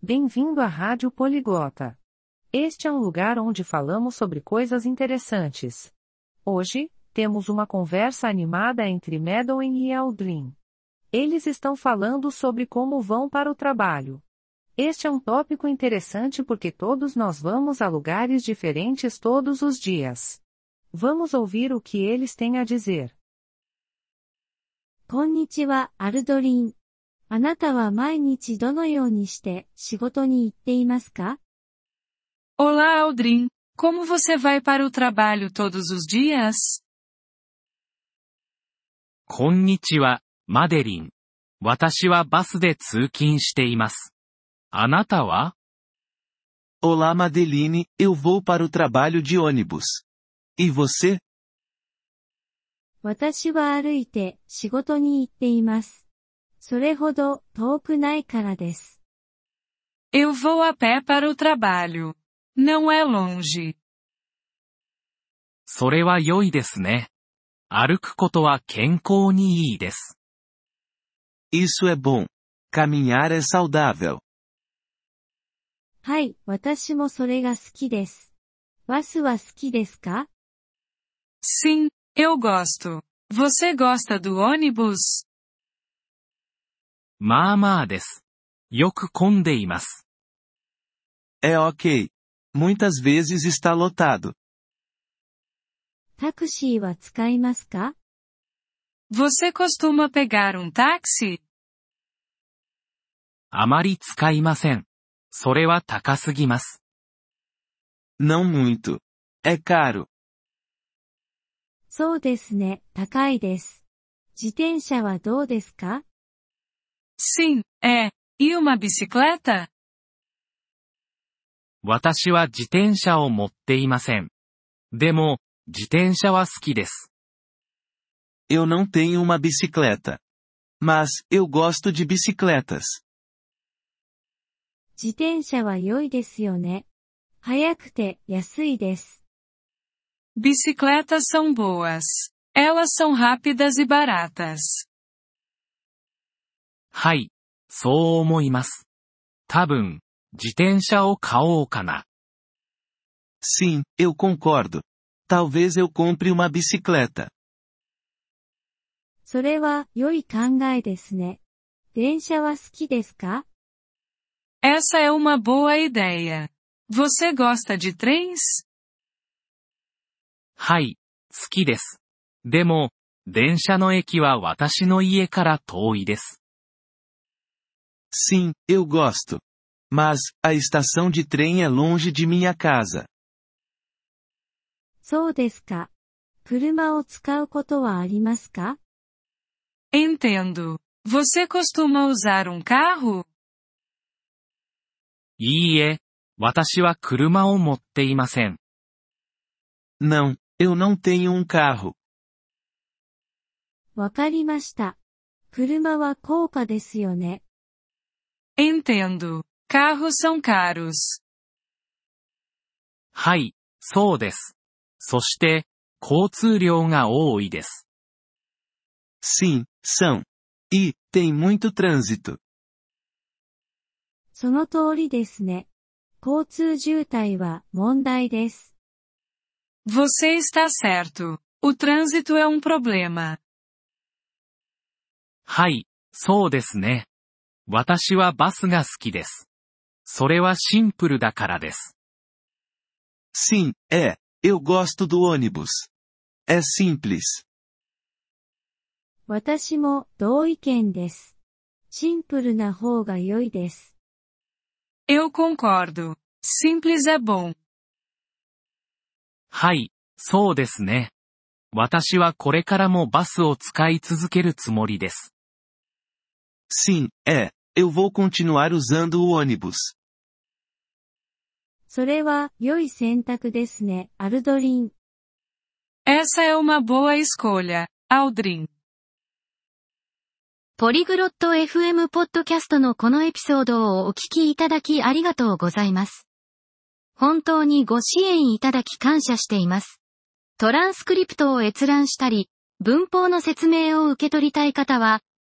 Bem-vindo à Rádio Poliglota. Este é um lugar onde falamos sobre coisas interessantes. Hoje, temos uma conversa animada entre Madeline e Aldrin. Eles estão falando sobre como vão para o trabalho. Este é um tópico interessante porque todos nós vamos a lugares diferentes todos os dias. Vamos ouvir o que eles têm a dizer. こんにちは、アルドリン。 あなたは毎日どのようにして仕事に行っていますか Olá, Aldrin. Como você vai para o trabalho todos os dias? こんにちは、マデリン。私はバスで通勤しています。あなたは Olá Madeline, eu vou para o trabalho de ônibus. E você? 私は歩いて仕事に行っています。それほど遠くないからです。Eu vou a pé para o trabalho. Não é longe. それは良いですね。歩くことは健康にいいです。Isso é bom. Caminhar é saudável. はい、私もそれが好きです。バスは好きですか Sim, eu gosto. Você gosta do ônibus? まあまあです。よく混んでいます。え、ok。muitas vezes está lotado。タクシーは使いますか？Você costuma pegar um táxi? あまり使いません。それは高すぎます。não muito。é caro。そうですね、高いです。自転車はどうですか？Sim, é. E uma bicicleta? 私は自転車を持っていません。でも、自転車は好きです。 Eu não tenho uma bicicleta. Mas, eu gosto de bicicletas. 自転車は良いですよね。速くて安いです。 Bicicletas são boas. Elas são rápidas e baratas. はい。そう思います。多分、自転車を買おうかな。Sim, eu concordo. Talvez eu compre uma bicicleta. それは良い考えですね。電車は好きですか Essa é uma boa ideia. Você gosta de trens? はい。好きです。でも、電車の駅は私の家から遠いです。Sim, eu gosto. Mas, a estação de trem é longe de minha casa. そうですか。車を使うことはありますか Entendo. Você costuma usar um carro? いいえ、私は車を持っていません。 Não, eu não tenho um carro. わかりました。車は高価ですよね。 Entendo. Carros são caros. はい、そうです。そして、交通量が多いです。 Sim, são. E, tem muito trânsito. その通りですね。交通渋滞は問題です。 Você está certo. O trânsito é um problema. はい、そうですね。 私はバスが好きです。それはシンプルだからです。Sim, é. Eu gosto do ônibus. É simples. 私も同意見です。シンプルな方が良いです。Eu concordo. Simples é bom. はい、そうですね。私はこれからもバスを使い続けるつもりです。Sim, é. Eu vou continuar usando o ônibus. それは良い選択ですね、アルドリン。Essa é uma boa escolha, Aldrin. ポリグロット FM ポッドキャストのこのエピソードをお聞きいただきありがとうございます。本当にご支援いただき感謝しています。トランスクリプトを閲覧したり、文法の説明を受け取りたい方は、